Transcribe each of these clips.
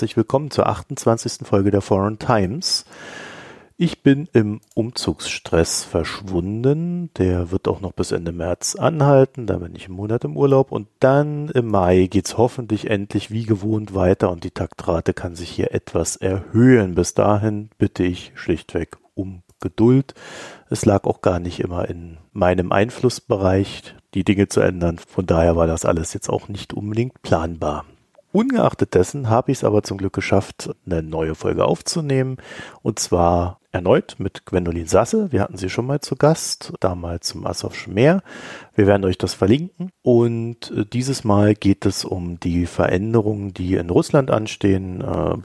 Herzlich willkommen zur 28. Folge der Foreign Times. Ich bin im Umzugsstress verschwunden. Der wird auch noch bis Ende März anhalten. Da bin ich im Monat im Urlaub. Und dann im Mai geht's hoffentlich endlich wie gewohnt weiter und die Taktrate kann sich hier etwas erhöhen. Bis dahin bitte ich schlichtweg um Geduld. Es lag auch gar nicht immer in meinem Einflussbereich, die Dinge zu ändern. Von daher war das alles jetzt auch nicht unbedingt planbar. Ungeachtet dessen habe ich es aber zum Glück geschafft, eine neue Folge aufzunehmen. Und zwar erneut mit Gwendolin Sasse. Wir hatten sie schon mal zu Gast, damals zum Asowschen Meer. Wir werden euch das verlinken. Und äh, dieses Mal geht es um die Veränderungen, die in Russland anstehen. Äh,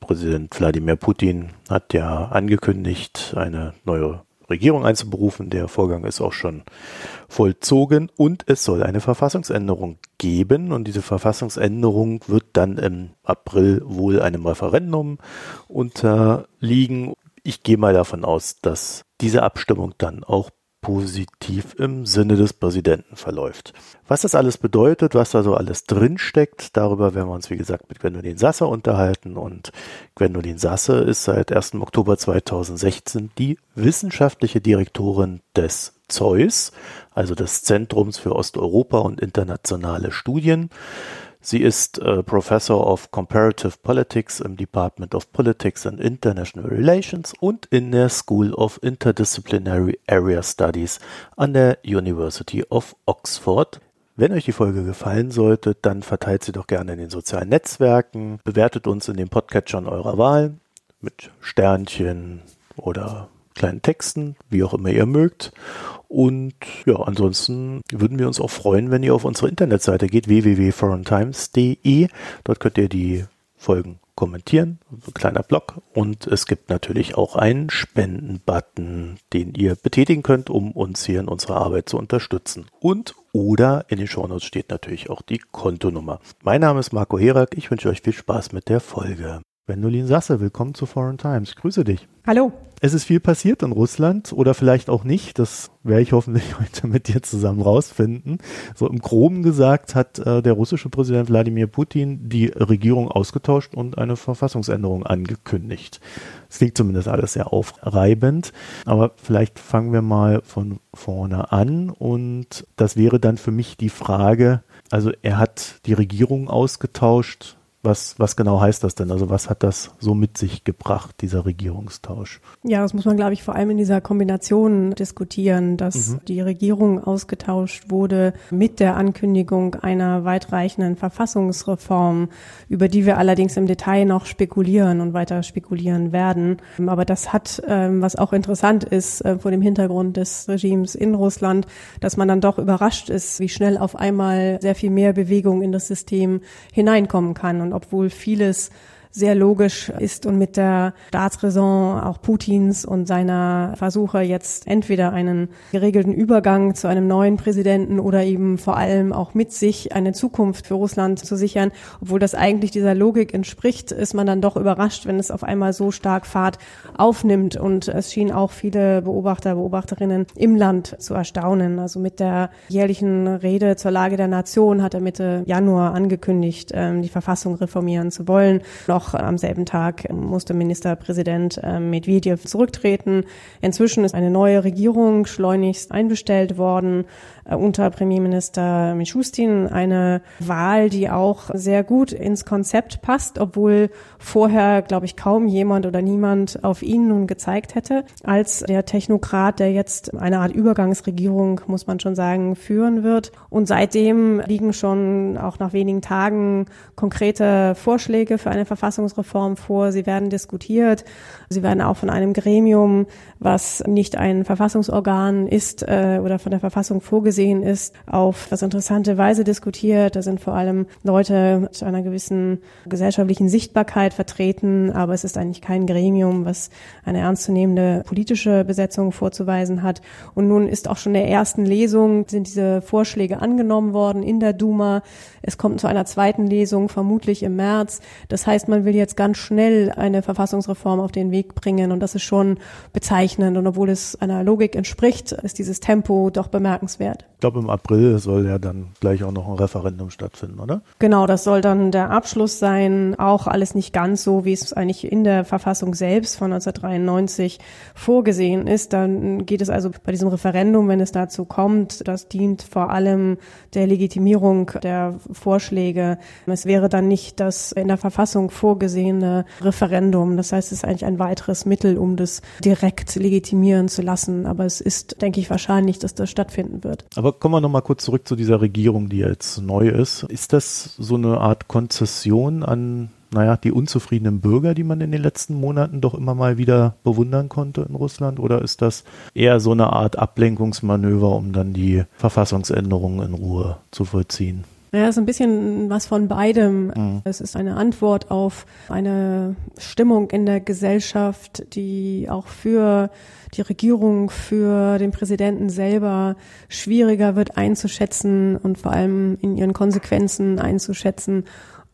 Präsident Wladimir Putin hat ja angekündigt, eine neue Regierung einzuberufen. Der Vorgang ist auch schon vollzogen und es soll eine Verfassungsänderung geben und diese Verfassungsänderung wird dann im April wohl einem Referendum unterliegen. Ich gehe mal davon aus, dass diese Abstimmung dann auch positiv im Sinne des Präsidenten verläuft. Was das alles bedeutet, was da so alles drinsteckt, darüber werden wir uns, wie gesagt, mit Gwendolin Sasse unterhalten. Und Gwendolin Sasse ist seit 1. Oktober 2016 die wissenschaftliche Direktorin des ZEUS, also des Zentrums für Osteuropa und internationale Studien. Sie ist äh, Professor of Comparative Politics im Department of Politics and International Relations und in der School of Interdisciplinary Area Studies an der University of Oxford. Wenn euch die Folge gefallen sollte, dann verteilt sie doch gerne in den sozialen Netzwerken, bewertet uns in den Podcatchern eurer Wahl mit Sternchen oder kleinen Texten, wie auch immer ihr mögt. Und ja, ansonsten würden wir uns auch freuen, wenn ihr auf unsere Internetseite geht, www.foreigntimes.de. Dort könnt ihr die Folgen kommentieren, ein kleiner Blog und es gibt natürlich auch einen Spenden-Button, den ihr betätigen könnt, um uns hier in unserer Arbeit zu unterstützen. Und oder in den Shownotes steht natürlich auch die Kontonummer. Mein Name ist Marco Herak, ich wünsche euch viel Spaß mit der Folge. Wendolin Sasse, willkommen zu Foreign Times. Grüße dich. Hallo. Es ist viel passiert in Russland oder vielleicht auch nicht. Das werde ich hoffentlich heute mit dir zusammen rausfinden. So im Groben gesagt hat äh, der russische Präsident Wladimir Putin die Regierung ausgetauscht und eine Verfassungsänderung angekündigt. Es klingt zumindest alles sehr aufreibend. Aber vielleicht fangen wir mal von vorne an und das wäre dann für mich die Frage, also er hat die Regierung ausgetauscht was, was genau heißt das denn? Also was hat das so mit sich gebracht, dieser Regierungstausch? Ja, das muss man, glaube ich, vor allem in dieser Kombination diskutieren, dass mhm. die Regierung ausgetauscht wurde mit der Ankündigung einer weitreichenden Verfassungsreform, über die wir allerdings im Detail noch spekulieren und weiter spekulieren werden. Aber das hat, ähm, was auch interessant ist äh, vor dem Hintergrund des Regimes in Russland, dass man dann doch überrascht ist, wie schnell auf einmal sehr viel mehr Bewegung in das System hineinkommen kann. Und obwohl vieles sehr logisch ist und mit der Staatsräson auch Putins und seiner Versuche jetzt entweder einen geregelten Übergang zu einem neuen Präsidenten oder eben vor allem auch mit sich eine Zukunft für Russland zu sichern, obwohl das eigentlich dieser Logik entspricht, ist man dann doch überrascht, wenn es auf einmal so stark Fahrt aufnimmt und es schien auch viele Beobachter, Beobachterinnen im Land zu erstaunen. Also mit der jährlichen Rede zur Lage der Nation hat er Mitte Januar angekündigt, ähm, die Verfassung reformieren zu wollen. Noch noch am selben Tag musste Ministerpräsident ähm, Medvedev zurücktreten. Inzwischen ist eine neue Regierung schleunigst einbestellt worden äh, unter Premierminister Mischustin. Eine Wahl, die auch sehr gut ins Konzept passt, obwohl vorher, glaube ich, kaum jemand oder niemand auf ihn nun gezeigt hätte, als der Technokrat, der jetzt eine Art Übergangsregierung, muss man schon sagen, führen wird. Und seitdem liegen schon auch nach wenigen Tagen konkrete Vorschläge für eine Verfassungsreform vor. Sie werden diskutiert. Sie werden auch von einem Gremium, was nicht ein Verfassungsorgan ist äh, oder von der Verfassung vorgesehen ist, auf was interessante Weise diskutiert. Da sind vor allem Leute mit einer gewissen gesellschaftlichen Sichtbarkeit vertreten, aber es ist eigentlich kein Gremium, was eine ernstzunehmende politische Besetzung vorzuweisen hat. Und nun ist auch schon der ersten Lesung sind diese Vorschläge angenommen worden in der Duma. Es kommt zu einer zweiten Lesung, vermutlich im März. Das heißt, man will jetzt ganz schnell eine Verfassungsreform auf den Weg bringen und das ist schon bezeichnend. Und obwohl es einer Logik entspricht, ist dieses Tempo doch bemerkenswert. Ich glaube, im April soll ja dann gleich auch noch ein Referendum stattfinden, oder? Genau, das soll dann der Abschluss sein. Auch alles nicht ganz so, wie es eigentlich in der Verfassung selbst von 1993 vorgesehen ist. Dann geht es also bei diesem Referendum, wenn es dazu kommt, das dient vor allem der Legitimierung der Vorschläge. Es wäre dann nicht das in der Verfassung vorgesehene Referendum. Das heißt, es ist eigentlich ein weiteres Mittel, um das direkt legitimieren zu lassen. Aber es ist, denke ich, wahrscheinlich, dass das stattfinden wird. Aber kommen wir nochmal kurz zurück zu dieser Regierung, die jetzt neu ist. Ist das so eine Art Konzession an naja, die unzufriedenen Bürger, die man in den letzten Monaten doch immer mal wieder bewundern konnte in Russland? Oder ist das eher so eine Art Ablenkungsmanöver, um dann die Verfassungsänderungen in Ruhe zu vollziehen? Naja, es ist ein bisschen was von beidem. Mhm. Es ist eine Antwort auf eine Stimmung in der Gesellschaft, die auch für die Regierung, für den Präsidenten selber schwieriger wird einzuschätzen und vor allem in ihren Konsequenzen einzuschätzen.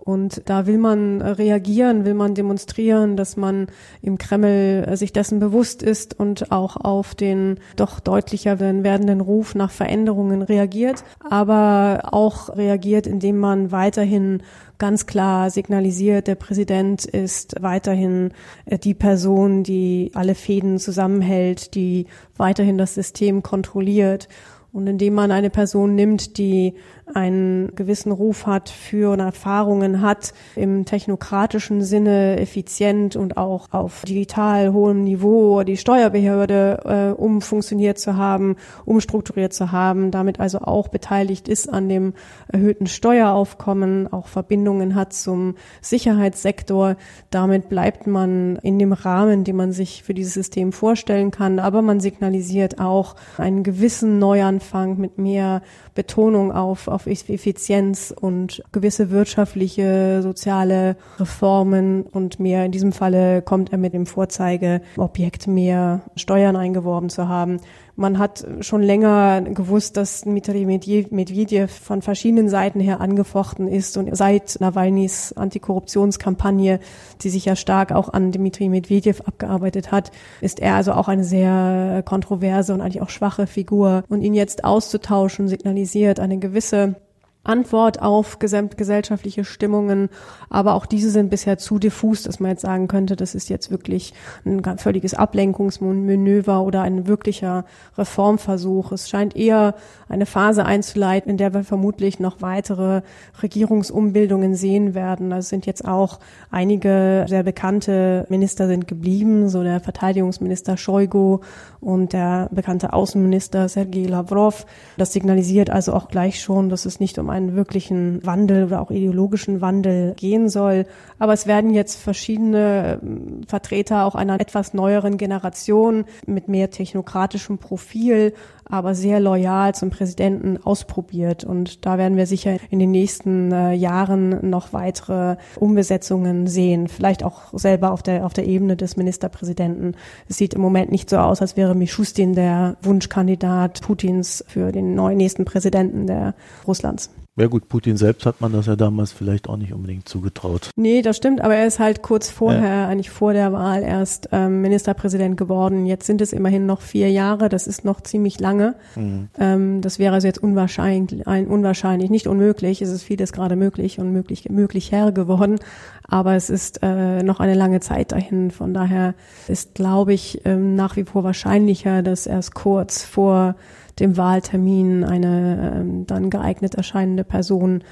Und da will man reagieren, will man demonstrieren, dass man im Kreml äh, sich dessen bewusst ist und auch auf den doch deutlicher werdenden Ruf nach Veränderungen reagiert, aber auch reagiert, indem man weiterhin ganz klar signalisiert, der Präsident ist weiterhin äh, die Person, die alle Fäden zusammenhält, die weiterhin das System kontrolliert. Und indem man eine Person nimmt, die einen gewissen Ruf hat für und Erfahrungen hat im technokratischen Sinne, effizient und auch auf digital hohem Niveau die Steuerbehörde äh, umfunktioniert zu haben, umstrukturiert zu haben, damit also auch beteiligt ist an dem erhöhten Steueraufkommen, auch Verbindungen hat zum Sicherheitssektor. Damit bleibt man in dem Rahmen, den man sich für dieses System vorstellen kann, aber man signalisiert auch einen gewissen Neuanfang mit mehr Betonung auf, auf Effizienz und gewisse wirtschaftliche, soziale Reformen und mehr. In diesem Falle kommt er mit dem Vorzeigeobjekt mehr Steuern eingeworben zu haben. Man hat schon länger gewusst, dass Dmitri Medvedev von verschiedenen Seiten her angefochten ist und seit Nawalnys Antikorruptionskampagne, die sich ja stark auch an Dmitri Medvedev abgearbeitet hat, ist er also auch eine sehr kontroverse und eigentlich auch schwache Figur. Und ihn jetzt auszutauschen signalisiert eine gewisse Antwort auf gesamtgesellschaftliche Stimmungen, aber auch diese sind bisher zu diffus, dass man jetzt sagen könnte, das ist jetzt wirklich ein völliges Ablenkungsmanöver oder ein wirklicher Reformversuch. Es scheint eher eine Phase einzuleiten, in der wir vermutlich noch weitere Regierungsumbildungen sehen werden. Also sind jetzt auch einige sehr bekannte Minister sind geblieben, so der Verteidigungsminister Shoigu und der bekannte Außenminister Sergei Lavrov. Das signalisiert also auch gleich schon, dass es nicht um einen wirklichen Wandel oder auch ideologischen Wandel gehen soll. Aber es werden jetzt verschiedene ähm, Vertreter auch einer etwas neueren Generation mit mehr technokratischem Profil aber sehr loyal zum Präsidenten ausprobiert. Und da werden wir sicher in den nächsten äh, Jahren noch weitere Umbesetzungen sehen. Vielleicht auch selber auf der, auf der Ebene des Ministerpräsidenten. Es sieht im Moment nicht so aus, als wäre Mishustin der Wunschkandidat Putins für den neuen nächsten Präsidenten der Russlands. Ja gut, Putin selbst hat man das ja damals vielleicht auch nicht unbedingt zugetraut. Nee, das stimmt, aber er ist halt kurz vorher, ja. eigentlich vor der Wahl erst ähm, Ministerpräsident geworden. Jetzt sind es immerhin noch vier Jahre, das ist noch ziemlich lange. Mhm. Ähm, das wäre also jetzt unwahrscheinlich, ein, unwahrscheinlich, nicht unmöglich, es ist vieles gerade möglich und möglich, möglich her geworden, aber es ist äh, noch eine lange Zeit dahin. Von daher ist, glaube ich, ähm, nach wie vor wahrscheinlicher, dass erst kurz vor dem Wahltermin eine ähm, dann geeignet erscheinende Person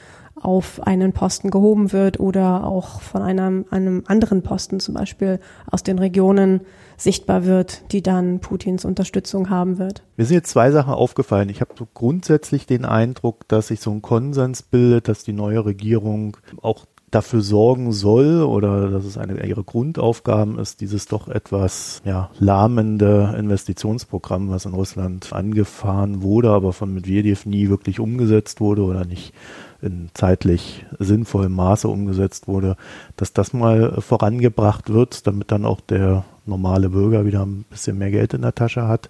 auf einen Posten gehoben wird oder auch von einem, einem anderen Posten zum Beispiel aus den Regionen sichtbar wird, die dann Putins Unterstützung haben wird. Mir sind jetzt zwei Sachen aufgefallen. Ich habe so grundsätzlich den Eindruck, dass sich so ein Konsens bildet, dass die neue Regierung auch dafür sorgen soll oder dass es eine ihrer Grundaufgaben ist, dieses doch etwas ja, lahmende Investitionsprogramm, was in Russland angefahren wurde, aber von Medvedev nie wirklich umgesetzt wurde oder nicht in zeitlich sinnvollem Maße umgesetzt wurde, dass das mal vorangebracht wird, damit dann auch der normale Bürger wieder ein bisschen mehr Geld in der Tasche hat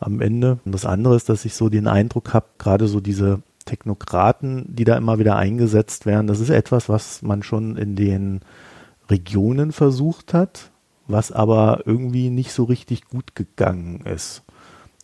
am Ende. Und das andere ist, dass ich so den Eindruck habe, gerade so diese Technokraten, die da immer wieder eingesetzt werden, das ist etwas, was man schon in den Regionen versucht hat, was aber irgendwie nicht so richtig gut gegangen ist.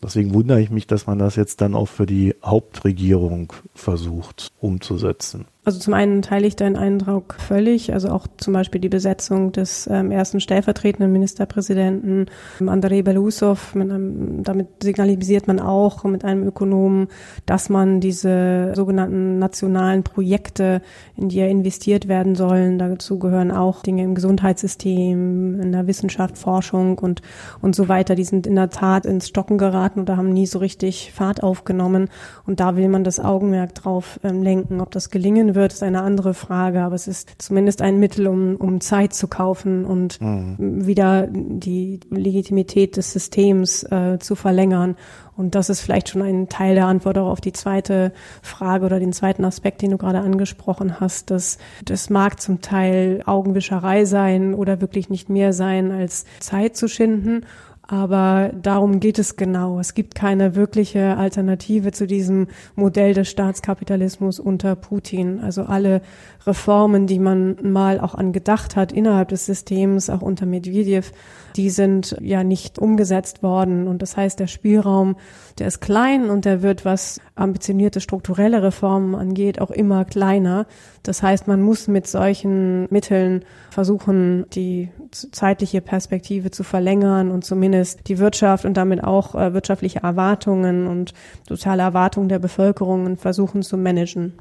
Deswegen wundere ich mich, dass man das jetzt dann auch für die Hauptregierung versucht umzusetzen. Also zum einen teile ich deinen Eindruck völlig, also auch zum Beispiel die Besetzung des ähm, ersten stellvertretenden Ministerpräsidenten ähm, Andrei Belousov. damit signalisiert man auch mit einem Ökonomen, dass man diese sogenannten nationalen Projekte, in die ja investiert werden sollen, dazu gehören auch Dinge im Gesundheitssystem, in der Wissenschaft, Forschung und, und so weiter, die sind in der Tat ins Stocken geraten oder haben nie so richtig Fahrt aufgenommen. Und da will man das Augenmerk drauf ähm, lenken. Ob das gelingen wird, ist eine andere Frage, aber es ist zumindest ein Mittel, um, um Zeit zu kaufen und mhm. wieder die Legitimität des Systems äh, zu verlängern. Und das ist vielleicht schon ein Teil der Antwort auch auf die zweite Frage oder den zweiten Aspekt, den du gerade angesprochen hast. Dass das mag zum Teil Augenwischerei sein oder wirklich nicht mehr sein, als Zeit zu schinden. Aber darum geht es genau. Es gibt keine wirkliche Alternative zu diesem Modell des Staatskapitalismus unter Putin. Also alle Reformen, die man mal auch angedacht hat innerhalb des Systems, auch unter Medvedev, die sind ja nicht umgesetzt worden. Und das heißt, der Spielraum, der ist klein und der wird, was ambitionierte strukturelle Reformen angeht, auch immer kleiner. Das heißt, man muss mit solchen Mitteln versuchen, die zeitliche Perspektive zu verlängern und zumindest die Wirtschaft und damit auch äh, wirtschaftliche Erwartungen und totale Erwartungen der Bevölkerung versuchen zu managen.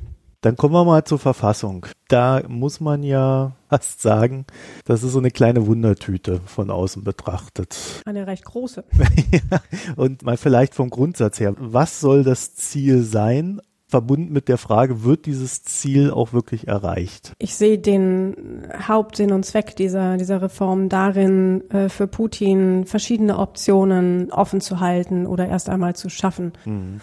Dann kommen wir mal zur Verfassung. Da muss man ja fast sagen, das ist so eine kleine Wundertüte von außen betrachtet. Eine recht große. und mal vielleicht vom Grundsatz her, was soll das Ziel sein verbunden mit der Frage, wird dieses Ziel auch wirklich erreicht? Ich sehe den Hauptsinn und Zweck dieser, dieser Reform darin, äh, für Putin verschiedene Optionen offen zu halten oder erst einmal zu schaffen. Mhm.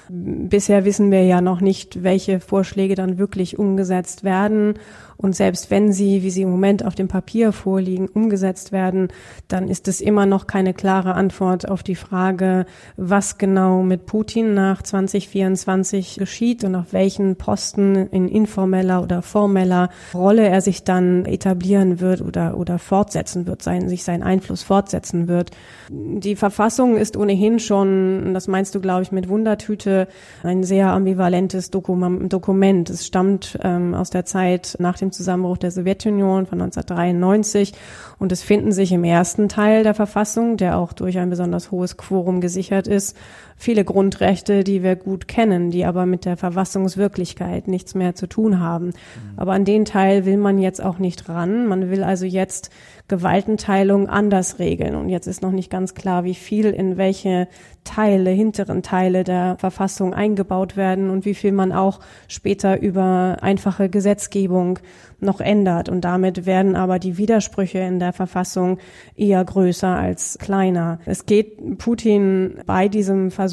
Bisher wissen wir ja noch nicht, welche Vorschläge dann wirklich umgesetzt werden und selbst wenn sie, wie sie im Moment auf dem Papier vorliegen, umgesetzt werden, dann ist es immer noch keine klare Antwort auf die Frage, was genau mit Putin nach 2024 geschieht und auf welchen Posten in informeller oder formeller Rolle er sich dann etablieren wird oder, oder fortsetzen wird, sein, sich seinen Einfluss fortsetzen wird. Die Verfassung ist ohnehin schon, das meinst du, glaube ich, mit Wundertüte, ein sehr ambivalentes Dokument. Es stammt ähm, aus der Zeit nach dem dem Zusammenbruch der Sowjetunion von 1993 und es finden sich im ersten Teil der Verfassung, der auch durch ein besonders hohes Quorum gesichert ist, viele Grundrechte, die wir gut kennen, die aber mit der Verfassungswirklichkeit nichts mehr zu tun haben. Mhm. Aber an den Teil will man jetzt auch nicht ran. Man will also jetzt Gewaltenteilung anders regeln. Und jetzt ist noch nicht ganz klar, wie viel in welche Teile, hinteren Teile der Verfassung eingebaut werden und wie viel man auch später über einfache Gesetzgebung noch ändert. Und damit werden aber die Widersprüche in der Verfassung eher größer als kleiner. Es geht Putin bei diesem Versuch,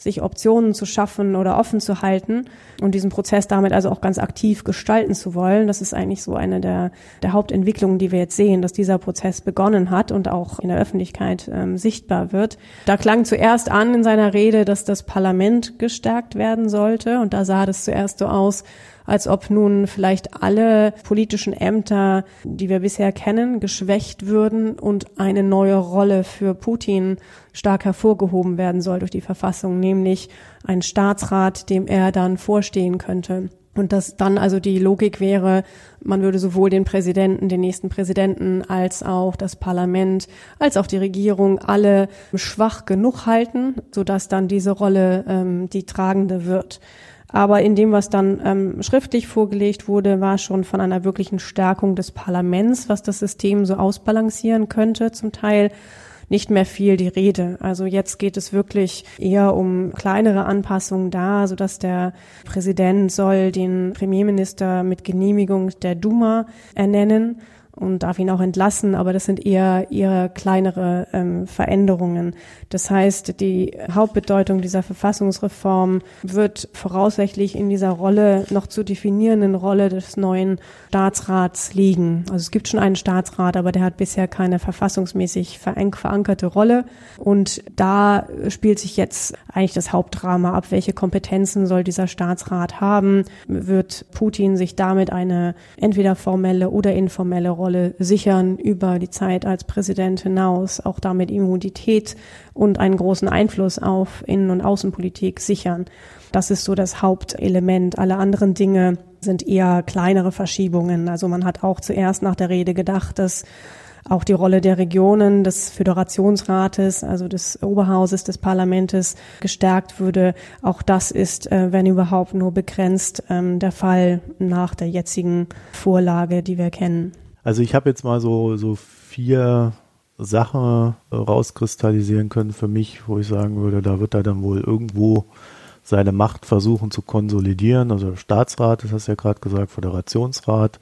sich Optionen zu schaffen oder offen zu halten und diesen Prozess damit also auch ganz aktiv gestalten zu wollen. Das ist eigentlich so eine der, der Hauptentwicklungen, die wir jetzt sehen, dass dieser Prozess begonnen hat und auch in der Öffentlichkeit ähm, sichtbar wird. Da klang zuerst an in seiner Rede, dass das Parlament gestärkt werden sollte und da sah das zuerst so aus, als ob nun vielleicht alle politischen Ämter, die wir bisher kennen, geschwächt würden und eine neue Rolle für Putin stark hervorgehoben werden soll durch die Verfassung, nämlich ein Staatsrat, dem er dann vorstehen könnte. Und dass dann also die Logik wäre, man würde sowohl den Präsidenten, den nächsten Präsidenten, als auch das Parlament, als auch die Regierung alle schwach genug halten, sodass dann diese Rolle ähm, die tragende wird. Aber in dem, was dann ähm, schriftlich vorgelegt wurde, war schon von einer wirklichen Stärkung des Parlaments, was das System so ausbalancieren könnte, zum Teil nicht mehr viel die Rede. Also jetzt geht es wirklich eher um kleinere Anpassungen da, so dass der Präsident soll den Premierminister mit Genehmigung der Duma ernennen und darf ihn auch entlassen, aber das sind eher eher kleinere ähm, Veränderungen. Das heißt, die Hauptbedeutung dieser Verfassungsreform wird voraussichtlich in dieser Rolle noch zu definierenden Rolle des neuen Staatsrats liegen. Also es gibt schon einen Staatsrat, aber der hat bisher keine verfassungsmäßig verankerte Rolle und da spielt sich jetzt eigentlich das Hauptdrama ab, welche Kompetenzen soll dieser Staatsrat haben? Wird Putin sich damit eine entweder formelle oder informelle Rolle Rolle sichern über die Zeit als Präsident hinaus, auch damit Immunität und einen großen Einfluss auf Innen- und Außenpolitik sichern. Das ist so das Hauptelement. Alle anderen Dinge sind eher kleinere Verschiebungen. Also man hat auch zuerst nach der Rede gedacht, dass auch die Rolle der Regionen, des Föderationsrates, also des Oberhauses, des Parlamentes gestärkt würde. Auch das ist, äh, wenn überhaupt, nur begrenzt ähm, der Fall nach der jetzigen Vorlage, die wir kennen. Also ich habe jetzt mal so, so vier Sachen rauskristallisieren können für mich, wo ich sagen würde, da wird er dann wohl irgendwo seine Macht versuchen zu konsolidieren. Also Staatsrat, das hast du ja gerade gesagt, Föderationsrat,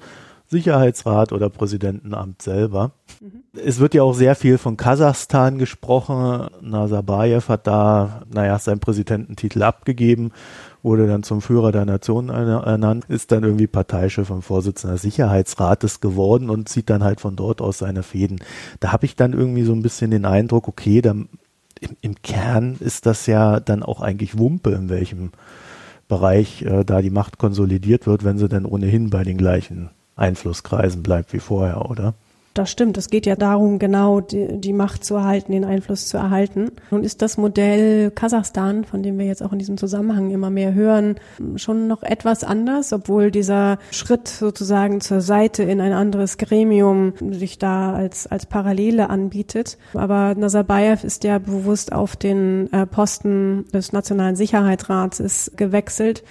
Sicherheitsrat oder Präsidentenamt selber. Mhm. Es wird ja auch sehr viel von Kasachstan gesprochen. Nazarbayev hat da, naja, seinen Präsidententitel abgegeben, wurde dann zum Führer der Nation ernannt, ist dann irgendwie Parteichef und Vorsitzender des Sicherheitsrates geworden und zieht dann halt von dort aus seine Fäden. Da habe ich dann irgendwie so ein bisschen den Eindruck, okay, da, im, im Kern ist das ja dann auch eigentlich Wumpe, in welchem Bereich äh, da die Macht konsolidiert wird, wenn sie dann ohnehin bei den gleichen Einflusskreisen bleibt wie vorher, oder? Das stimmt. Es geht ja darum, genau die, die, Macht zu erhalten, den Einfluss zu erhalten. Nun ist das Modell Kasachstan, von dem wir jetzt auch in diesem Zusammenhang immer mehr hören, schon noch etwas anders, obwohl dieser Schritt sozusagen zur Seite in ein anderes Gremium sich da als, als Parallele anbietet. Aber Nazarbayev ist ja bewusst auf den äh, Posten des Nationalen Sicherheitsrats gewechselt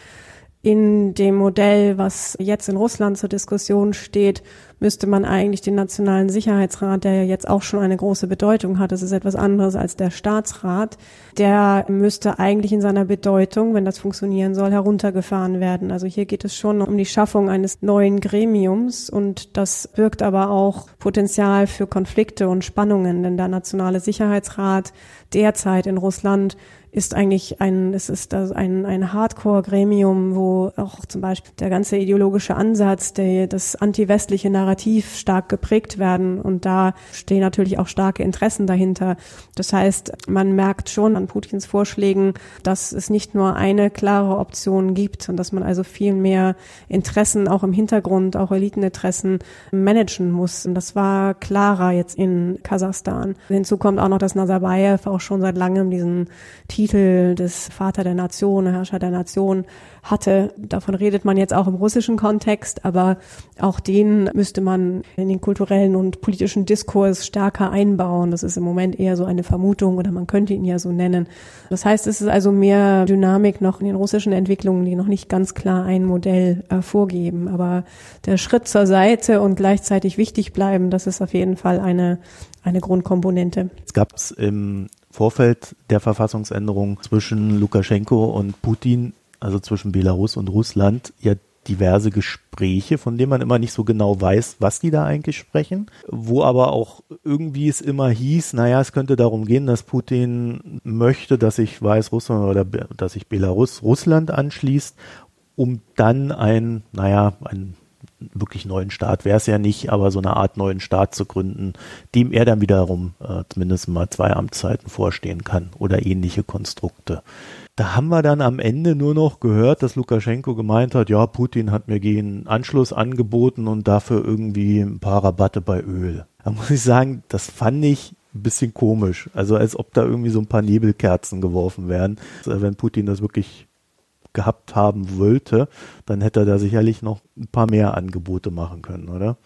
in dem Modell, was jetzt in Russland zur Diskussion steht, müsste man eigentlich den Nationalen Sicherheitsrat, der ja jetzt auch schon eine große Bedeutung hat, das ist etwas anderes als der Staatsrat, der müsste eigentlich in seiner Bedeutung, wenn das funktionieren soll, heruntergefahren werden. Also hier geht es schon um die Schaffung eines neuen Gremiums und das birgt aber auch Potenzial für Konflikte und Spannungen, denn der Nationale Sicherheitsrat derzeit in Russland ist eigentlich ein, es ist ein, ein Hardcore-Gremium, wo auch zum Beispiel der ganze ideologische Ansatz, der, das anti-westliche Narrativ stark geprägt werden und da stehen natürlich auch starke Interessen dahinter. Das heißt, man merkt schon an Putins Vorschlägen, dass es nicht nur eine klare Option gibt und dass man also viel mehr Interessen auch im Hintergrund, auch Eliteninteressen managen muss. Und das war klarer jetzt in Kasachstan. Hinzu kommt auch noch, dass Nazarbayev auch schon seit langem diesen Titel des Vater der Nation, Herrscher der Nation hatte. Davon redet man jetzt auch im russischen Kontext, aber auch den müsste man in den kulturellen und politischen Diskurs stärker einbauen. Das ist im Moment eher so eine Vermutung oder man könnte ihn ja so nennen. Das heißt, es ist also mehr Dynamik noch in den russischen Entwicklungen, die noch nicht ganz klar ein Modell äh, vorgeben. Aber der Schritt zur Seite und gleichzeitig wichtig bleiben, das ist auf jeden Fall eine, eine Grundkomponente. Es gab im Vorfeld der Verfassungsänderung zwischen Lukaschenko und Putin, also zwischen Belarus und Russland, ja diverse Gespräche, von denen man immer nicht so genau weiß, was die da eigentlich sprechen, wo aber auch irgendwie es immer hieß, naja, es könnte darum gehen, dass Putin möchte, dass sich Weißrussland oder dass sich Belarus Russland anschließt, um dann ein, naja, ein wirklich neuen Staat wäre es ja nicht, aber so eine Art neuen Staat zu gründen, dem er dann wiederum äh, zumindest mal zwei Amtszeiten vorstehen kann oder ähnliche Konstrukte. Da haben wir dann am Ende nur noch gehört, dass Lukaschenko gemeint hat, ja, Putin hat mir gegen Anschluss angeboten und dafür irgendwie ein paar Rabatte bei Öl. Da muss ich sagen, das fand ich ein bisschen komisch. Also als ob da irgendwie so ein paar Nebelkerzen geworfen werden. Wenn Putin das wirklich gehabt haben wollte, dann hätte er da sicherlich noch ein paar mehr Angebote machen können, oder?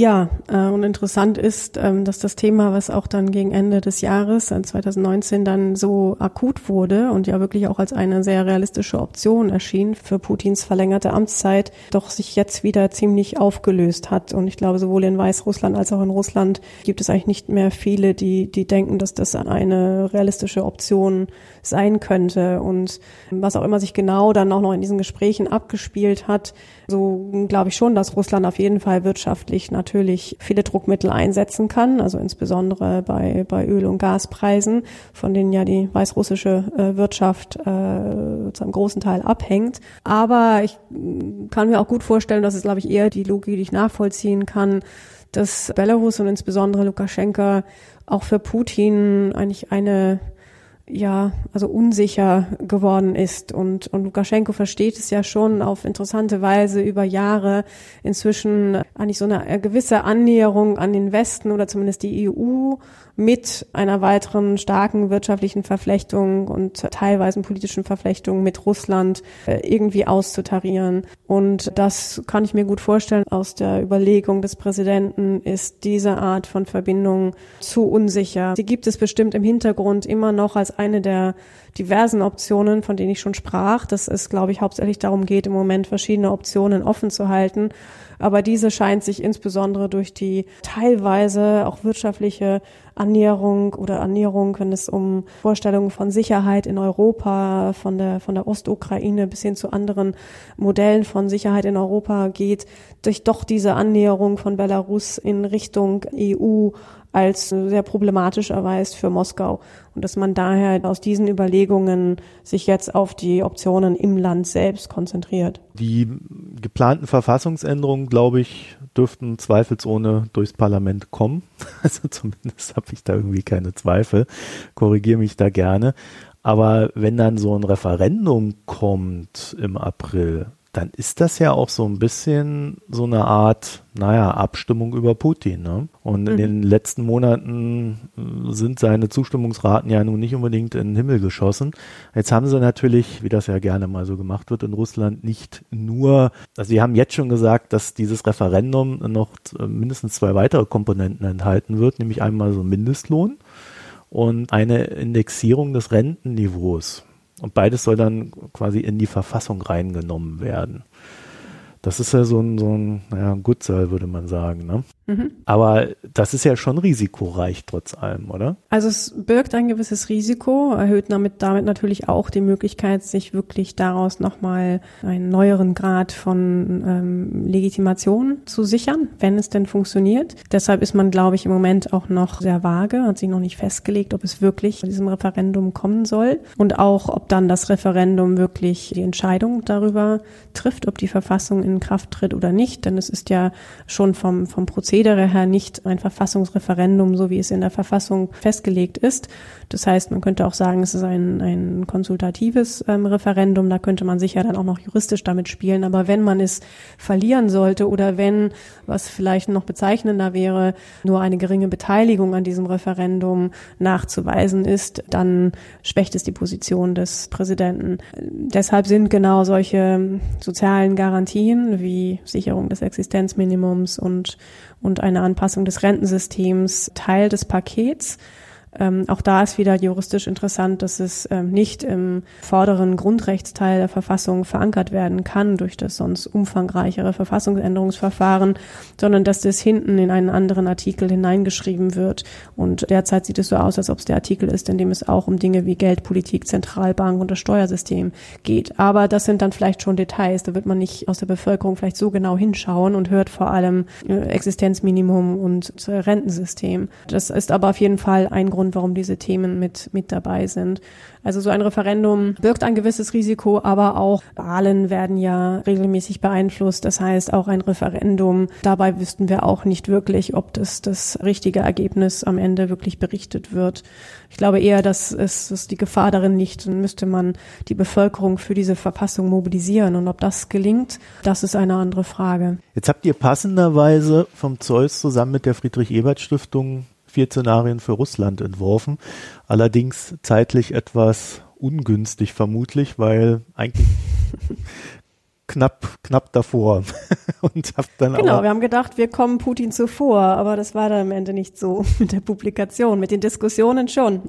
Ja, äh, und interessant ist, ähm, dass das Thema, was auch dann gegen Ende des Jahres, 2019, dann so akut wurde und ja wirklich auch als eine sehr realistische Option erschien für Putins verlängerte Amtszeit, doch sich jetzt wieder ziemlich aufgelöst hat. Und ich glaube, sowohl in Weißrussland als auch in Russland gibt es eigentlich nicht mehr viele, die, die denken, dass das eine realistische Option sein könnte. Und was auch immer sich genau dann auch noch in diesen Gesprächen abgespielt hat, so glaube ich schon, dass Russland auf jeden Fall wirtschaftlich natürlich viele Druckmittel einsetzen kann, also insbesondere bei, bei Öl- und Gaspreisen, von denen ja die weißrussische äh, Wirtschaft äh, zu einem großen Teil abhängt. Aber ich kann mir auch gut vorstellen, dass es, glaube ich, eher die Logik, die ich nachvollziehen kann, dass Belarus und insbesondere Lukaschenka auch für Putin eigentlich eine ja, also unsicher geworden ist. Und, und Lukaschenko versteht es ja schon auf interessante Weise über Jahre inzwischen eigentlich so eine gewisse Annäherung an den Westen oder zumindest die EU mit einer weiteren starken wirtschaftlichen Verflechtung und teilweise politischen Verflechtung mit Russland äh, irgendwie auszutarieren. Und das kann ich mir gut vorstellen aus der Überlegung des Präsidenten, ist diese Art von Verbindung zu unsicher. Sie gibt es bestimmt im Hintergrund immer noch als eine der diversen Optionen, von denen ich schon sprach, dass es, glaube ich, hauptsächlich darum geht, im Moment verschiedene Optionen offen zu halten. Aber diese scheint sich insbesondere durch die teilweise auch wirtschaftliche Annäherung oder Annäherung, wenn es um Vorstellungen von Sicherheit in Europa, von der, von der Ostukraine bis hin zu anderen Modellen von Sicherheit in Europa geht, durch doch diese Annäherung von Belarus in Richtung EU als sehr problematisch erweist für Moskau und dass man daher aus diesen Überlegungen sich jetzt auf die Optionen im Land selbst konzentriert. Die geplanten Verfassungsänderungen, glaube ich, dürften zweifelsohne durchs Parlament kommen. Also zumindest habe ich da irgendwie keine Zweifel. Korrigiere mich da gerne. Aber wenn dann so ein Referendum kommt im April, dann ist das ja auch so ein bisschen so eine Art, naja, Abstimmung über Putin. Ne? Und in mhm. den letzten Monaten äh, sind seine Zustimmungsraten ja nun nicht unbedingt in den Himmel geschossen. Jetzt haben sie natürlich, wie das ja gerne mal so gemacht wird in Russland, nicht nur, also sie haben jetzt schon gesagt, dass dieses Referendum noch mindestens zwei weitere Komponenten enthalten wird, nämlich einmal so Mindestlohn und eine Indexierung des Rentenniveaus. Und beides soll dann quasi in die Verfassung reingenommen werden. Das ist ja so ein, so ein, naja, ein Gutsal, würde man sagen. Ne? Mhm. Aber das ist ja schon risikoreich trotz allem, oder? Also es birgt ein gewisses Risiko, erhöht damit, damit natürlich auch die Möglichkeit, sich wirklich daraus nochmal einen neueren Grad von ähm, Legitimation zu sichern, wenn es denn funktioniert. Deshalb ist man, glaube ich, im Moment auch noch sehr vage, hat sich noch nicht festgelegt, ob es wirklich zu diesem Referendum kommen soll und auch, ob dann das Referendum wirklich die Entscheidung darüber trifft, ob die Verfassung in Kraft tritt oder nicht. Denn es ist ja schon vom, vom Prozedere Prozedere her nicht ein Verfassungsreferendum, so wie es in der Verfassung festgelegt ist. Das heißt, man könnte auch sagen, es ist ein, ein konsultatives ähm, Referendum. Da könnte man sicher dann auch noch juristisch damit spielen. Aber wenn man es verlieren sollte oder wenn, was vielleicht noch bezeichnender wäre, nur eine geringe Beteiligung an diesem Referendum nachzuweisen ist, dann schwächt es die Position des Präsidenten. Deshalb sind genau solche sozialen Garantien wie Sicherung des Existenzminimums und und eine Anpassung des Rentensystems Teil des Pakets. Ähm, auch da ist wieder juristisch interessant, dass es ähm, nicht im vorderen Grundrechtsteil der Verfassung verankert werden kann durch das sonst umfangreichere Verfassungsänderungsverfahren, sondern dass das hinten in einen anderen Artikel hineingeschrieben wird. Und derzeit sieht es so aus, als ob es der Artikel ist, in dem es auch um Dinge wie Geldpolitik, Zentralbank und das Steuersystem geht. Aber das sind dann vielleicht schon Details. Da wird man nicht aus der Bevölkerung vielleicht so genau hinschauen und hört vor allem äh, Existenzminimum und Rentensystem. Das ist aber auf jeden Fall ein Grund, Grund, warum diese Themen mit, mit dabei sind. Also so ein Referendum birgt ein gewisses Risiko, aber auch Wahlen werden ja regelmäßig beeinflusst. Das heißt, auch ein Referendum, dabei wüssten wir auch nicht wirklich, ob das das richtige Ergebnis am Ende wirklich berichtet wird. Ich glaube eher, dass es dass die Gefahr darin liegt, dann müsste man die Bevölkerung für diese Verfassung mobilisieren. Und ob das gelingt, das ist eine andere Frage. Jetzt habt ihr passenderweise vom Zeus zusammen mit der Friedrich-Ebert-Stiftung vier Szenarien für Russland entworfen. Allerdings zeitlich etwas ungünstig vermutlich, weil eigentlich knapp, knapp davor. und hab dann genau, wir haben gedacht, wir kommen Putin zuvor, aber das war dann am Ende nicht so mit der Publikation. Mit den Diskussionen schon.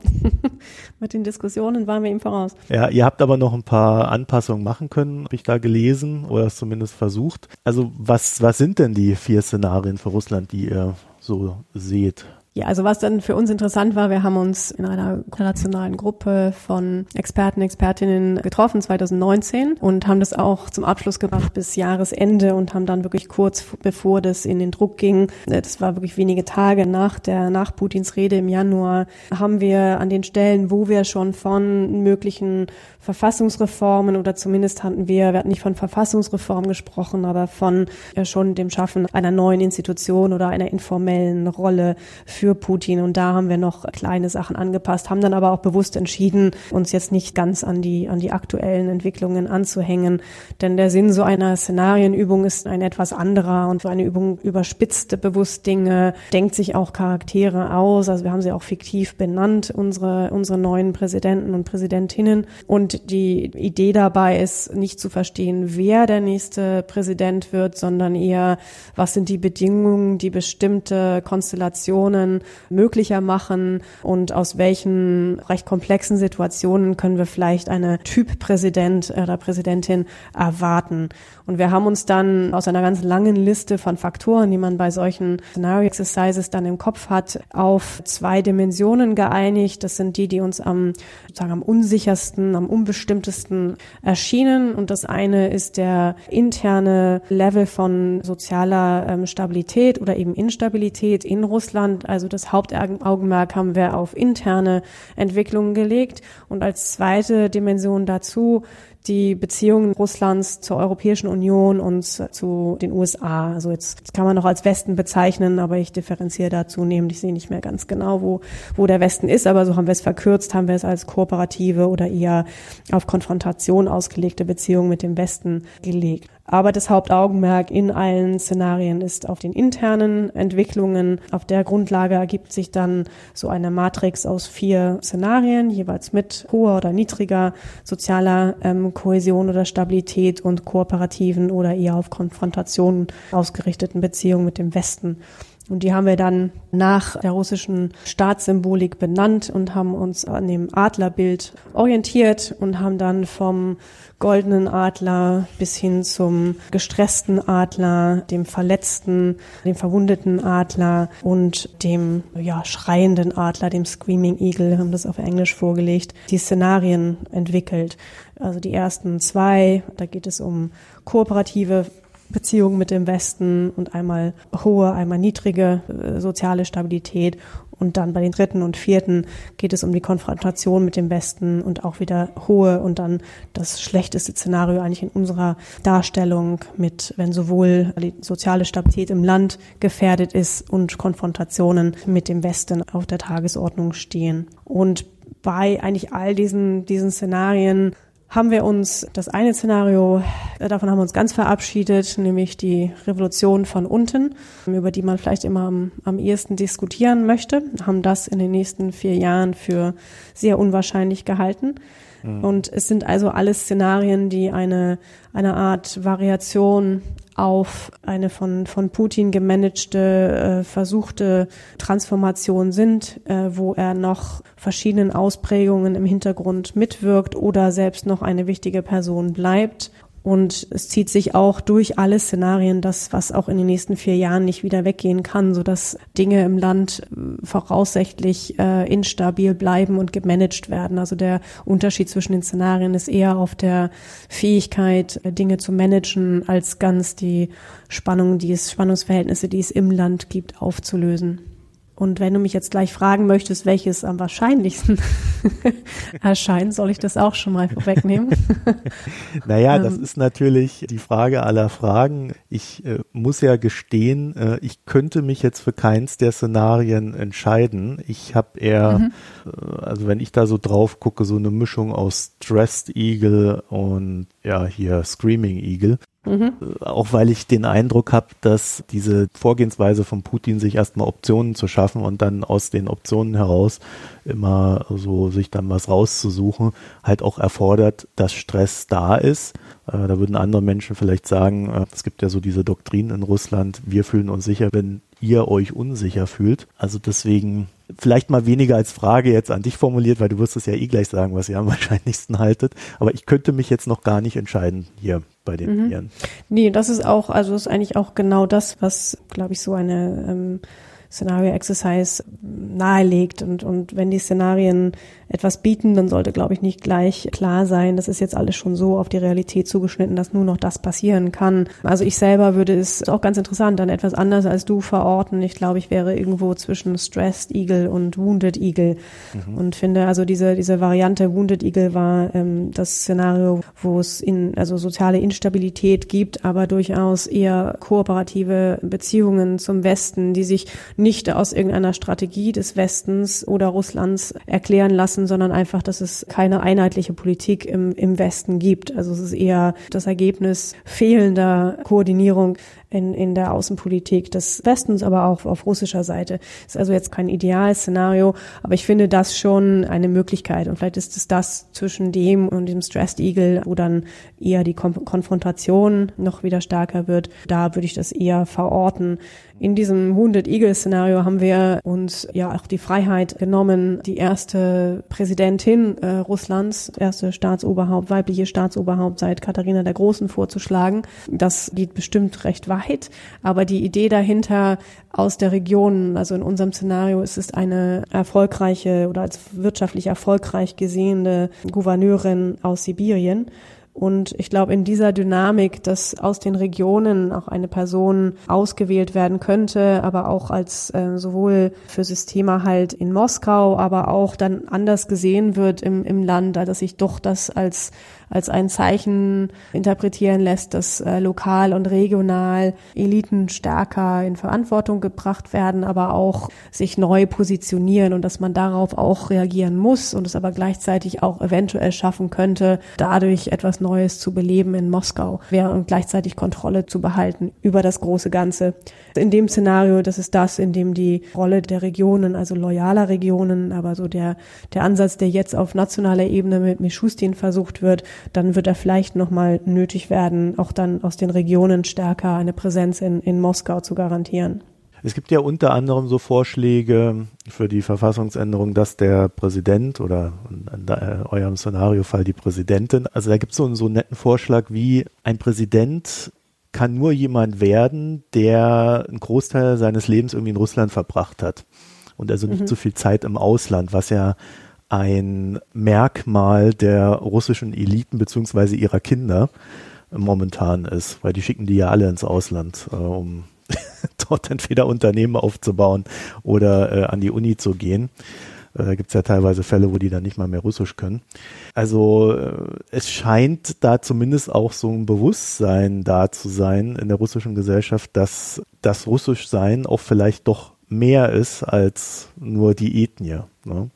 mit den Diskussionen waren wir ihm voraus. Ja, ihr habt aber noch ein paar Anpassungen machen können, habe ich da gelesen oder es zumindest versucht. Also was, was sind denn die vier Szenarien für Russland, die ihr so seht? Ja, also was dann für uns interessant war, wir haben uns in einer internationalen Gruppe von Experten, Expertinnen getroffen 2019 und haben das auch zum Abschluss gebracht bis Jahresende und haben dann wirklich kurz bevor das in den Druck ging, das war wirklich wenige Tage nach der nach Putins Rede im Januar, haben wir an den Stellen, wo wir schon von möglichen Verfassungsreformen oder zumindest hatten wir, wir hatten nicht von Verfassungsreform gesprochen, aber von ja, schon dem Schaffen einer neuen Institution oder einer informellen Rolle für Putin. Und da haben wir noch kleine Sachen angepasst, haben dann aber auch bewusst entschieden, uns jetzt nicht ganz an die, an die aktuellen Entwicklungen anzuhängen. Denn der Sinn so einer Szenarienübung ist ein etwas anderer und so eine Übung überspitzt bewusst Dinge, denkt sich auch Charaktere aus. Also wir haben sie auch fiktiv benannt, unsere, unsere neuen Präsidenten und Präsidentinnen. Und die Idee dabei ist, nicht zu verstehen, wer der nächste Präsident wird, sondern eher, was sind die Bedingungen, die bestimmte Konstellationen möglicher machen und aus welchen recht komplexen Situationen können wir vielleicht eine Typpräsident oder Präsidentin erwarten. Und wir haben uns dann aus einer ganz langen Liste von Faktoren, die man bei solchen Scenario Exercises dann im Kopf hat, auf zwei Dimensionen geeinigt. Das sind die, die uns am, sozusagen am unsichersten, am unbestimmtesten erschienen. Und das eine ist der interne Level von sozialer ähm, Stabilität oder eben Instabilität in Russland. Also das Hauptaugenmerk haben wir auf interne Entwicklungen gelegt. Und als zweite Dimension dazu die Beziehungen Russlands zur Europäischen Union und zu den USA. Also jetzt, kann man noch als Westen bezeichnen, aber ich differenziere da zunehmend. Ich sehe nicht mehr ganz genau, wo, wo der Westen ist, aber so haben wir es verkürzt, haben wir es als kooperative oder eher auf Konfrontation ausgelegte Beziehung mit dem Westen gelegt. Aber das Hauptaugenmerk in allen Szenarien ist auf den internen Entwicklungen. Auf der Grundlage ergibt sich dann so eine Matrix aus vier Szenarien, jeweils mit hoher oder niedriger sozialer ähm, Kohäsion oder Stabilität und kooperativen oder eher auf Konfrontation ausgerichteten Beziehungen mit dem Westen. Und die haben wir dann nach der russischen Staatssymbolik benannt und haben uns an dem Adlerbild orientiert und haben dann vom goldenen Adler bis hin zum gestressten Adler, dem verletzten, dem verwundeten Adler und dem ja, schreienden Adler, dem Screaming Eagle, haben das auf Englisch vorgelegt, die Szenarien entwickelt. Also die ersten zwei, da geht es um kooperative Beziehungen mit dem Westen und einmal hohe, einmal niedrige äh, soziale Stabilität. Und dann bei den dritten und vierten geht es um die Konfrontation mit dem Westen und auch wieder hohe und dann das schlechteste Szenario eigentlich in unserer Darstellung mit, wenn sowohl die soziale Stabilität im Land gefährdet ist und Konfrontationen mit dem Westen auf der Tagesordnung stehen. Und bei eigentlich all diesen, diesen Szenarien haben wir uns das eine Szenario, äh, davon haben wir uns ganz verabschiedet, nämlich die Revolution von unten, über die man vielleicht immer am, am ehesten diskutieren möchte, haben das in den nächsten vier Jahren für sehr unwahrscheinlich gehalten. Mhm. Und es sind also alles Szenarien, die eine, eine Art Variation auf eine von, von Putin gemanagte, äh, versuchte Transformation sind, äh, wo er noch verschiedenen Ausprägungen im Hintergrund mitwirkt oder selbst noch eine wichtige Person bleibt und es zieht sich auch durch alle Szenarien, das, was auch in den nächsten vier Jahren nicht wieder weggehen kann, so dass Dinge im Land äh, voraussichtlich äh, instabil bleiben und gemanagt werden. Also der Unterschied zwischen den Szenarien ist eher auf der Fähigkeit, äh, Dinge zu managen, als ganz die Spannungen, die es, Spannungsverhältnisse, die es im Land gibt, aufzulösen. Und wenn du mich jetzt gleich fragen möchtest, welches am wahrscheinlichsten erscheint, soll ich das auch schon mal vorwegnehmen? naja, das ähm. ist natürlich die Frage aller Fragen. Ich äh, muss ja gestehen, äh, ich könnte mich jetzt für keins der Szenarien entscheiden. Ich habe eher, mhm. äh, also wenn ich da so drauf gucke, so eine Mischung aus Stressed Eagle und ja, hier Screaming Eagle. Mhm. Auch weil ich den Eindruck habe, dass diese Vorgehensweise von Putin, sich erstmal Optionen zu schaffen und dann aus den Optionen heraus immer so sich dann was rauszusuchen, halt auch erfordert, dass Stress da ist. Äh, da würden andere Menschen vielleicht sagen, äh, es gibt ja so diese Doktrin in Russland, wir fühlen uns sicher, wenn ihr euch unsicher fühlt. Also deswegen vielleicht mal weniger als Frage jetzt an dich formuliert, weil du wirst es ja eh gleich sagen, was ihr am wahrscheinlichsten haltet. Aber ich könnte mich jetzt noch gar nicht entscheiden hier bei den mhm. Viren. Nee, das ist auch, also ist eigentlich auch genau das, was, glaube ich, so eine ähm, Szenario Exercise nahelegt. Und, und wenn die Szenarien etwas bieten, dann sollte, glaube ich, nicht gleich klar sein, das ist jetzt alles schon so auf die Realität zugeschnitten, dass nur noch das passieren kann. Also ich selber würde es auch ganz interessant, dann etwas anders als du verorten. Ich glaube, ich wäre irgendwo zwischen Stressed Eagle und Wounded Eagle mhm. und finde also diese, diese Variante Wounded Eagle war ähm, das Szenario, wo es in, also soziale Instabilität gibt, aber durchaus eher kooperative Beziehungen zum Westen, die sich nicht aus irgendeiner Strategie des Westens oder Russlands erklären lassen, sondern einfach, dass es keine einheitliche Politik im, im Westen gibt. Also es ist eher das Ergebnis fehlender Koordinierung in, in der Außenpolitik des Westens, aber auch auf russischer Seite. Ist also jetzt kein Idealszenario, aber ich finde das schon eine Möglichkeit. Und vielleicht ist es das zwischen dem und dem Stressed Eagle, wo dann eher die Konfrontation noch wieder stärker wird. Da würde ich das eher verorten. In diesem Wounded Eagle Szenario haben wir uns ja auch die Freiheit genommen, die erste Präsidentin äh, Russlands, erste Staatsoberhaupt, weibliche Staatsoberhaupt seit Katharina der Großen vorzuschlagen. Das geht bestimmt recht weit, aber die Idee dahinter aus der Region, also in unserem Szenario ist es eine erfolgreiche oder als wirtschaftlich erfolgreich gesehene Gouverneurin aus Sibirien. Und ich glaube, in dieser Dynamik, dass aus den Regionen auch eine Person ausgewählt werden könnte, aber auch als äh, sowohl für Systeme halt in Moskau, aber auch dann anders gesehen wird im, im Land, dass sich doch das als als ein Zeichen interpretieren lässt, dass äh, lokal und regional Eliten stärker in Verantwortung gebracht werden, aber auch sich neu positionieren und dass man darauf auch reagieren muss und es aber gleichzeitig auch eventuell schaffen könnte, dadurch etwas Neues zu beleben in Moskau während gleichzeitig Kontrolle zu behalten über das große Ganze. In dem Szenario, das ist das, in dem die Rolle der Regionen, also loyaler Regionen, aber so der, der Ansatz, der jetzt auf nationaler Ebene mit Mishustin versucht wird, dann wird er vielleicht nochmal nötig werden, auch dann aus den Regionen stärker eine Präsenz in, in Moskau zu garantieren. Es gibt ja unter anderem so Vorschläge für die Verfassungsänderung, dass der Präsident oder in eurem Szenariofall die Präsidentin, also da gibt es so, so einen netten Vorschlag, wie ein Präsident kann nur jemand werden, der einen Großteil seines Lebens irgendwie in Russland verbracht hat und also nicht mhm. so viel Zeit im Ausland, was ja ein Merkmal der russischen Eliten beziehungsweise ihrer Kinder momentan ist, weil die schicken die ja alle ins Ausland, äh, um dort entweder Unternehmen aufzubauen oder äh, an die Uni zu gehen. Äh, da gibt's ja teilweise Fälle, wo die dann nicht mal mehr Russisch können. Also äh, es scheint da zumindest auch so ein Bewusstsein da zu sein in der russischen Gesellschaft, dass das Russischsein auch vielleicht doch mehr ist als nur die Ethnie. Ne?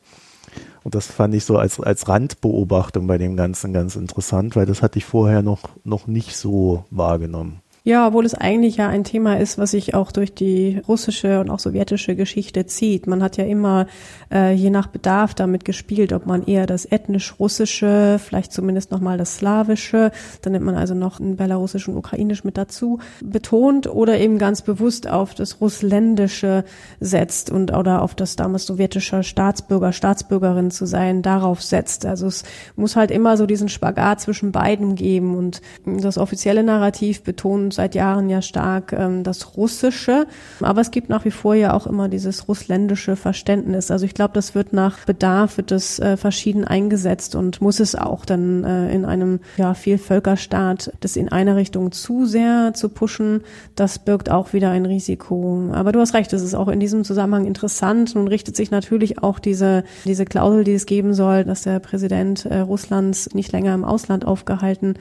Und das fand ich so als, als Randbeobachtung bei dem Ganzen ganz interessant, weil das hatte ich vorher noch, noch nicht so wahrgenommen. Ja, obwohl es eigentlich ja ein Thema ist, was sich auch durch die russische und auch sowjetische Geschichte zieht. Man hat ja immer äh, je nach Bedarf damit gespielt, ob man eher das ethnisch russische, vielleicht zumindest nochmal das slawische, dann nimmt man also noch ein belarussisch und ukrainisch mit dazu, betont oder eben ganz bewusst auf das russländische setzt und oder auf das damals sowjetische Staatsbürger, Staatsbürgerin zu sein, darauf setzt. Also es muss halt immer so diesen Spagat zwischen beiden geben und das offizielle Narrativ betont seit Jahren ja stark ähm, das Russische. Aber es gibt nach wie vor ja auch immer dieses russländische Verständnis. Also ich glaube, das wird nach Bedarf, wird das äh, verschieden eingesetzt und muss es auch dann äh, in einem ja, Vielvölkerstaat das in eine Richtung zu sehr zu pushen, das birgt auch wieder ein Risiko. Aber du hast recht, es ist auch in diesem Zusammenhang interessant. Nun richtet sich natürlich auch diese, diese Klausel, die es geben soll, dass der Präsident äh, Russlands nicht länger im Ausland aufgehalten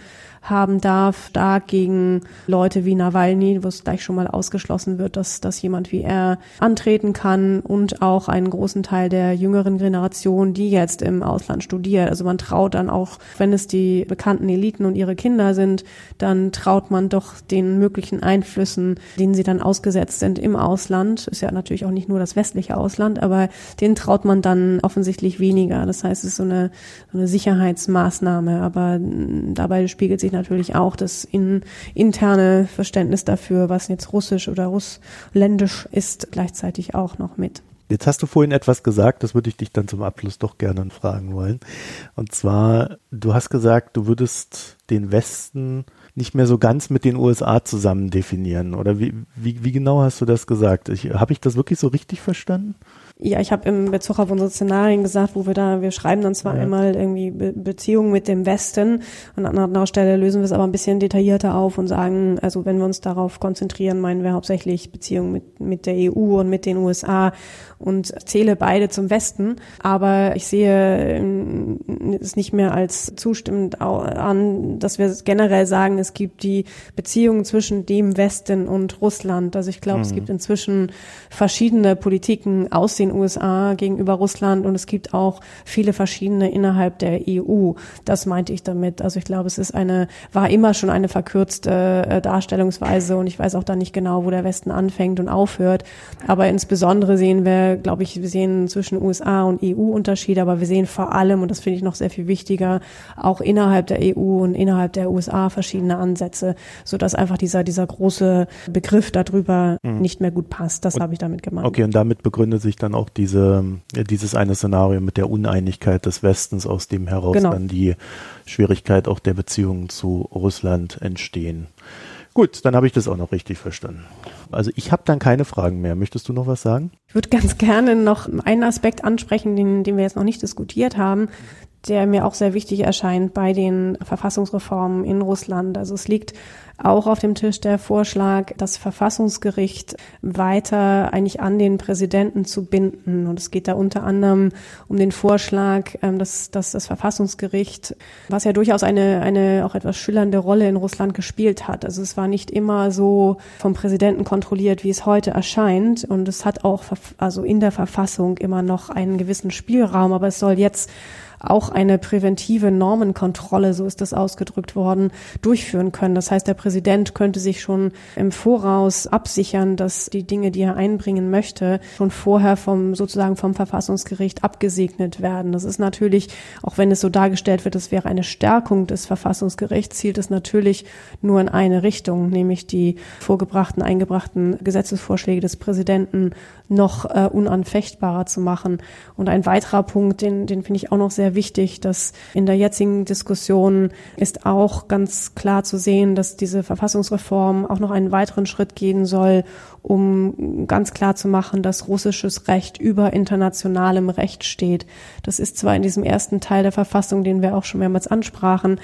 haben darf, stark gegen Leute wie Nawalny, wo es gleich schon mal ausgeschlossen wird, dass, dass jemand wie er antreten kann und auch einen großen Teil der jüngeren Generation, die jetzt im Ausland studiert. Also man traut dann auch, wenn es die bekannten Eliten und ihre Kinder sind, dann traut man doch den möglichen Einflüssen, denen sie dann ausgesetzt sind im Ausland. Ist ja natürlich auch nicht nur das westliche Ausland, aber denen traut man dann offensichtlich weniger. Das heißt, es ist so eine, so eine Sicherheitsmaßnahme, aber dabei spiegelt sich natürlich auch das in, interne Verständnis dafür, was jetzt russisch oder russländisch ist, gleichzeitig auch noch mit. Jetzt hast du vorhin etwas gesagt, das würde ich dich dann zum Abschluss doch gerne fragen wollen. Und zwar, du hast gesagt, du würdest den Westen nicht mehr so ganz mit den USA zusammen definieren. Oder wie, wie, wie genau hast du das gesagt? Habe ich das wirklich so richtig verstanden? Ja, ich habe im Bezug auf unsere Szenarien gesagt, wo wir da, wir schreiben dann zwar ja. einmal irgendwie Be Beziehungen mit dem Westen und an anderer Stelle lösen wir es aber ein bisschen detaillierter auf und sagen, also wenn wir uns darauf konzentrieren, meinen wir hauptsächlich Beziehungen mit, mit der EU und mit den USA und zähle beide zum Westen. Aber ich sehe ähm, es nicht mehr als zustimmend an, dass wir generell sagen, es gibt die Beziehungen zwischen dem Westen und Russland. Also ich glaube, mhm. es gibt inzwischen verschiedene Politiken aus den USA gegenüber Russland und es gibt auch viele verschiedene innerhalb der EU. Das meinte ich damit. Also ich glaube, es ist eine, war immer schon eine verkürzte äh, Darstellungsweise und ich weiß auch da nicht genau, wo der Westen anfängt und aufhört. Aber insbesondere sehen wir glaube ich, wir sehen zwischen USA und EU Unterschiede, aber wir sehen vor allem, und das finde ich noch sehr viel wichtiger, auch innerhalb der EU und innerhalb der USA verschiedene Ansätze, so dass einfach dieser, dieser große Begriff darüber mhm. nicht mehr gut passt. Das habe ich damit gemeint. Okay, und damit begründet sich dann auch diese, dieses eine Szenario mit der Uneinigkeit des Westens, aus dem heraus genau. dann die Schwierigkeit auch der Beziehungen zu Russland entstehen. Gut, dann habe ich das auch noch richtig verstanden. Also ich habe dann keine Fragen mehr. Möchtest du noch was sagen? Ich würde ganz gerne noch einen Aspekt ansprechen, den, den wir jetzt noch nicht diskutiert haben, der mir auch sehr wichtig erscheint bei den Verfassungsreformen in Russland. Also es liegt auch auf dem Tisch der Vorschlag, das Verfassungsgericht weiter eigentlich an den Präsidenten zu binden. Und es geht da unter anderem um den Vorschlag, ähm, dass, dass das Verfassungsgericht, was ja durchaus eine, eine auch etwas schillernde Rolle in Russland gespielt hat. Also es war nicht immer so vom Präsidenten kontrolliert, wie es heute erscheint. Und es hat auch also in der Verfassung immer noch einen gewissen Spielraum. Aber es soll jetzt auch eine präventive Normenkontrolle, so ist das ausgedrückt worden, durchführen können. Das heißt, der Präsident könnte sich schon im Voraus absichern, dass die Dinge, die er einbringen möchte, schon vorher vom sozusagen vom Verfassungsgericht abgesegnet werden. Das ist natürlich, auch wenn es so dargestellt wird, es wäre eine Stärkung des Verfassungsgerichts, zielt es natürlich nur in eine Richtung, nämlich die vorgebrachten, eingebrachten Gesetzesvorschläge des Präsidenten noch äh, unanfechtbarer zu machen. Und ein weiterer Punkt, den, den finde ich auch noch sehr wichtig, dass in der jetzigen Diskussion ist auch ganz klar zu sehen, dass diese Verfassungsreform auch noch einen weiteren Schritt gehen soll, um ganz klar zu machen, dass russisches Recht über internationalem Recht steht. Das ist zwar in diesem ersten Teil der Verfassung, den wir auch schon mehrmals ansprachen,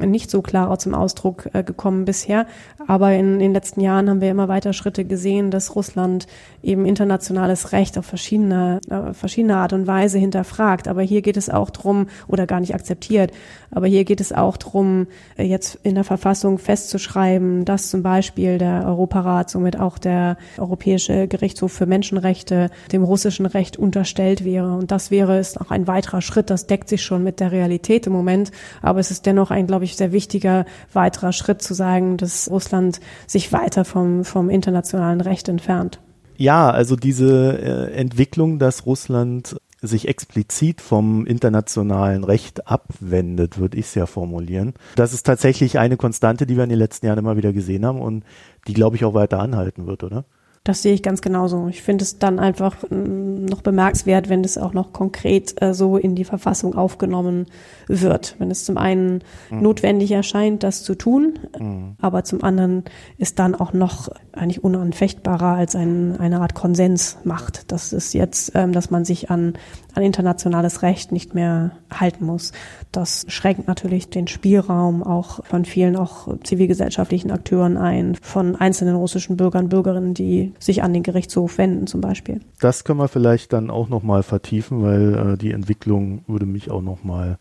nicht so klar zum Ausdruck äh, gekommen bisher, aber in den letzten Jahren haben wir immer weiter Schritte gesehen, dass Russland eben internationales Recht auf verschiedene, äh, verschiedene Art und Weise hinterfragt. Aber hier geht es auch drum oder gar nicht akzeptiert, aber hier geht es auch drum, äh, jetzt in der Verfassung festzuschreiben, dass zum Beispiel der Europarat, somit auch der Europäische Gerichtshof für Menschenrechte dem russischen Recht unterstellt wäre. Und das wäre es noch ein weiterer Schritt. Das deckt sich schon mit der Realität im Moment. Aber es ist dennoch ein, glaube ich, sehr wichtiger weiterer Schritt zu sagen, dass Russland sich weiter vom, vom internationalen Recht entfernt. Ja, also diese äh, Entwicklung, dass Russland sich explizit vom internationalen Recht abwendet, würde ich es ja formulieren. Das ist tatsächlich eine Konstante, die wir in den letzten Jahren immer wieder gesehen haben und die, glaube ich, auch weiter anhalten wird, oder? Das sehe ich ganz genauso. Ich finde es dann einfach mm, noch bemerkenswert, wenn es auch noch konkret äh, so in die Verfassung aufgenommen wird. Wenn es zum einen mhm. notwendig erscheint, das zu tun, mhm. aber zum anderen ist dann auch noch eigentlich unanfechtbarer als ein, eine Art Konsens macht. Das ist jetzt, ähm, dass man sich an, an internationales Recht nicht mehr halten muss. Das schränkt natürlich den Spielraum auch von vielen auch zivilgesellschaftlichen Akteuren ein, von einzelnen russischen Bürgern, Bürgerinnen, die sich an den Gerichtshof wenden zum Beispiel. Das können wir vielleicht dann auch nochmal vertiefen, weil äh, die Entwicklung würde mich auch nochmal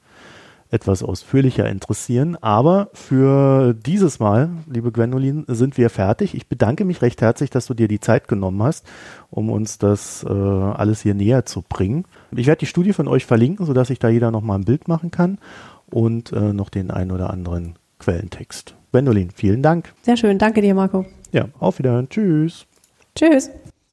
etwas ausführlicher interessieren. Aber für dieses Mal, liebe Gwendolin, sind wir fertig. Ich bedanke mich recht herzlich, dass du dir die Zeit genommen hast, um uns das äh, alles hier näher zu bringen. Ich werde die Studie von euch verlinken, sodass sich da jeder nochmal ein Bild machen kann und äh, noch den ein oder anderen Quellentext. Gwendolin, vielen Dank. Sehr schön, danke dir, Marco. Ja, auf Wiederhören. Tschüss. Tschüss.